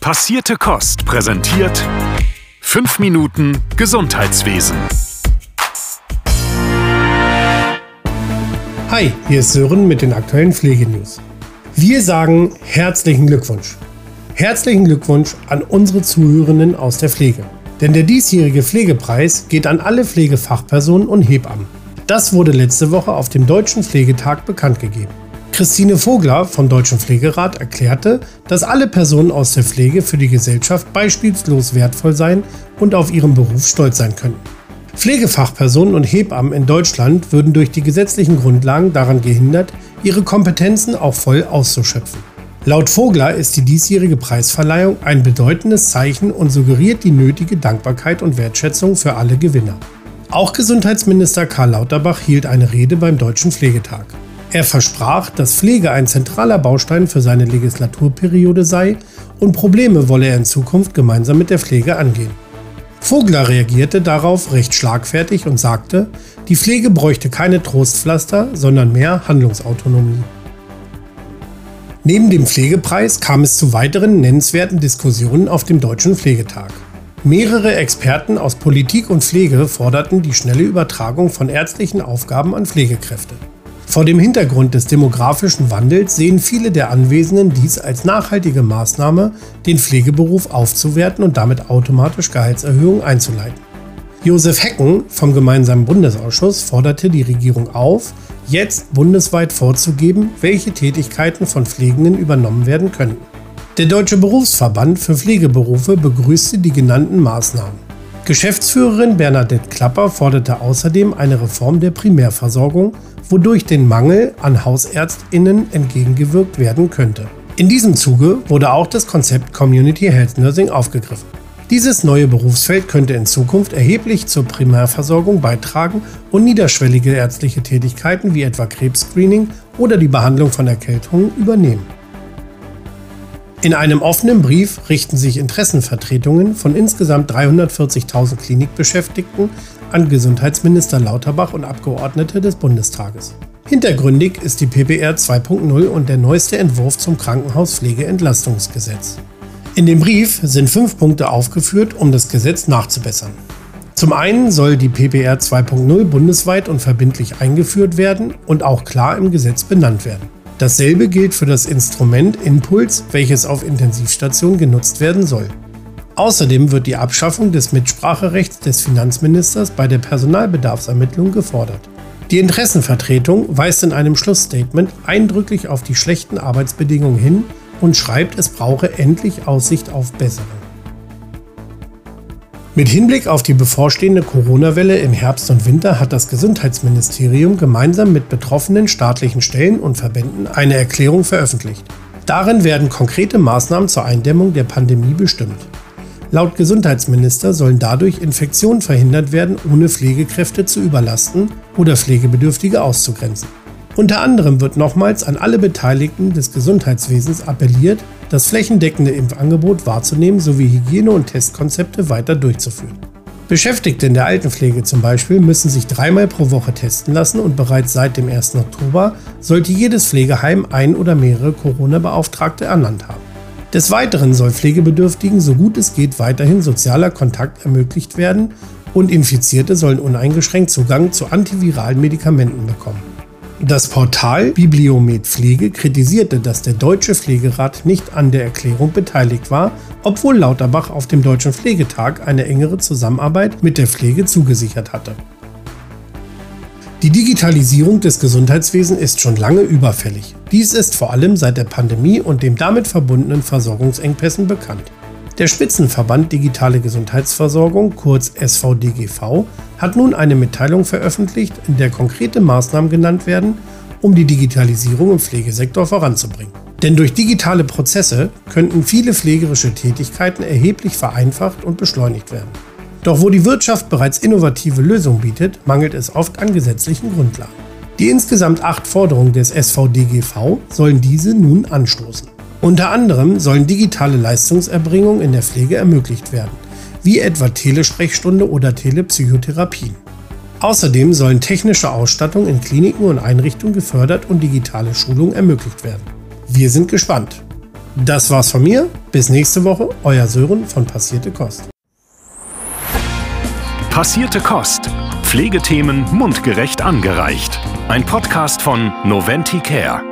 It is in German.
Passierte Kost präsentiert 5 Minuten Gesundheitswesen. Hi, hier ist Sören mit den aktuellen Pflegenews. Wir sagen herzlichen Glückwunsch. Herzlichen Glückwunsch an unsere Zuhörenden aus der Pflege. Denn der diesjährige Pflegepreis geht an alle Pflegefachpersonen und Hebammen. Das wurde letzte Woche auf dem Deutschen Pflegetag bekannt gegeben. Christine Vogler vom Deutschen Pflegerat erklärte, dass alle Personen aus der Pflege für die Gesellschaft beispielslos wertvoll sein und auf ihren Beruf stolz sein könnten. Pflegefachpersonen und Hebammen in Deutschland würden durch die gesetzlichen Grundlagen daran gehindert, ihre Kompetenzen auch voll auszuschöpfen. Laut Vogler ist die diesjährige Preisverleihung ein bedeutendes Zeichen und suggeriert die nötige Dankbarkeit und Wertschätzung für alle Gewinner. Auch Gesundheitsminister Karl Lauterbach hielt eine Rede beim Deutschen Pflegetag. Er versprach, dass Pflege ein zentraler Baustein für seine Legislaturperiode sei und Probleme wolle er in Zukunft gemeinsam mit der Pflege angehen. Vogler reagierte darauf recht schlagfertig und sagte, die Pflege bräuchte keine Trostpflaster, sondern mehr Handlungsautonomie. Neben dem Pflegepreis kam es zu weiteren nennenswerten Diskussionen auf dem Deutschen Pflegetag. Mehrere Experten aus Politik und Pflege forderten die schnelle Übertragung von ärztlichen Aufgaben an Pflegekräfte. Vor dem Hintergrund des demografischen Wandels sehen viele der Anwesenden dies als nachhaltige Maßnahme, den Pflegeberuf aufzuwerten und damit automatisch Gehaltserhöhungen einzuleiten. Josef Hecken vom Gemeinsamen Bundesausschuss forderte die Regierung auf, jetzt bundesweit vorzugeben, welche Tätigkeiten von Pflegenden übernommen werden könnten. Der Deutsche Berufsverband für Pflegeberufe begrüßte die genannten Maßnahmen. Geschäftsführerin Bernadette Klapper forderte außerdem eine Reform der Primärversorgung, wodurch den Mangel an Hausärztinnen entgegengewirkt werden könnte. In diesem Zuge wurde auch das Konzept Community Health Nursing aufgegriffen. Dieses neue Berufsfeld könnte in Zukunft erheblich zur Primärversorgung beitragen und niederschwellige ärztliche Tätigkeiten wie etwa Krebsscreening oder die Behandlung von Erkältungen übernehmen. In einem offenen Brief richten sich Interessenvertretungen von insgesamt 340.000 Klinikbeschäftigten an Gesundheitsminister Lauterbach und Abgeordnete des Bundestages. Hintergründig ist die PPR 2.0 und der neueste Entwurf zum Krankenhauspflegeentlastungsgesetz. In dem Brief sind fünf Punkte aufgeführt, um das Gesetz nachzubessern. Zum einen soll die PPR 2.0 bundesweit und verbindlich eingeführt werden und auch klar im Gesetz benannt werden. Dasselbe gilt für das Instrument Impuls, welches auf Intensivstationen genutzt werden soll. Außerdem wird die Abschaffung des Mitspracherechts des Finanzministers bei der Personalbedarfsermittlung gefordert. Die Interessenvertretung weist in einem Schlussstatement eindrücklich auf die schlechten Arbeitsbedingungen hin und schreibt, es brauche endlich Aussicht auf bessere. Mit Hinblick auf die bevorstehende Corona-Welle im Herbst und Winter hat das Gesundheitsministerium gemeinsam mit betroffenen staatlichen Stellen und Verbänden eine Erklärung veröffentlicht. Darin werden konkrete Maßnahmen zur Eindämmung der Pandemie bestimmt. Laut Gesundheitsminister sollen dadurch Infektionen verhindert werden, ohne Pflegekräfte zu überlasten oder Pflegebedürftige auszugrenzen. Unter anderem wird nochmals an alle Beteiligten des Gesundheitswesens appelliert, das flächendeckende Impfangebot wahrzunehmen sowie Hygiene- und Testkonzepte weiter durchzuführen. Beschäftigte in der Altenpflege zum Beispiel müssen sich dreimal pro Woche testen lassen und bereits seit dem 1. Oktober sollte jedes Pflegeheim ein oder mehrere Corona-Beauftragte ernannt haben. Des Weiteren soll Pflegebedürftigen so gut es geht weiterhin sozialer Kontakt ermöglicht werden und Infizierte sollen uneingeschränkt Zugang zu antiviralen Medikamenten bekommen. Das Portal Bibliomet Pflege kritisierte, dass der Deutsche Pflegerat nicht an der Erklärung beteiligt war, obwohl Lauterbach auf dem Deutschen Pflegetag eine engere Zusammenarbeit mit der Pflege zugesichert hatte. Die Digitalisierung des Gesundheitswesens ist schon lange überfällig. Dies ist vor allem seit der Pandemie und dem damit verbundenen Versorgungsengpässen bekannt. Der Spitzenverband Digitale Gesundheitsversorgung, kurz SVDGV, hat nun eine Mitteilung veröffentlicht, in der konkrete Maßnahmen genannt werden, um die Digitalisierung im Pflegesektor voranzubringen. Denn durch digitale Prozesse könnten viele pflegerische Tätigkeiten erheblich vereinfacht und beschleunigt werden. Doch wo die Wirtschaft bereits innovative Lösungen bietet, mangelt es oft an gesetzlichen Grundlagen. Die insgesamt acht Forderungen des SVDGV sollen diese nun anstoßen. Unter anderem sollen digitale Leistungserbringungen in der Pflege ermöglicht werden, wie etwa Telesprechstunde oder Telepsychotherapien. Außerdem sollen technische Ausstattung in Kliniken und Einrichtungen gefördert und digitale Schulungen ermöglicht werden. Wir sind gespannt. Das war's von mir. Bis nächste Woche. Euer Sören von Passierte Kost. Passierte Kost. Pflegethemen mundgerecht angereicht. Ein Podcast von Noventi Care.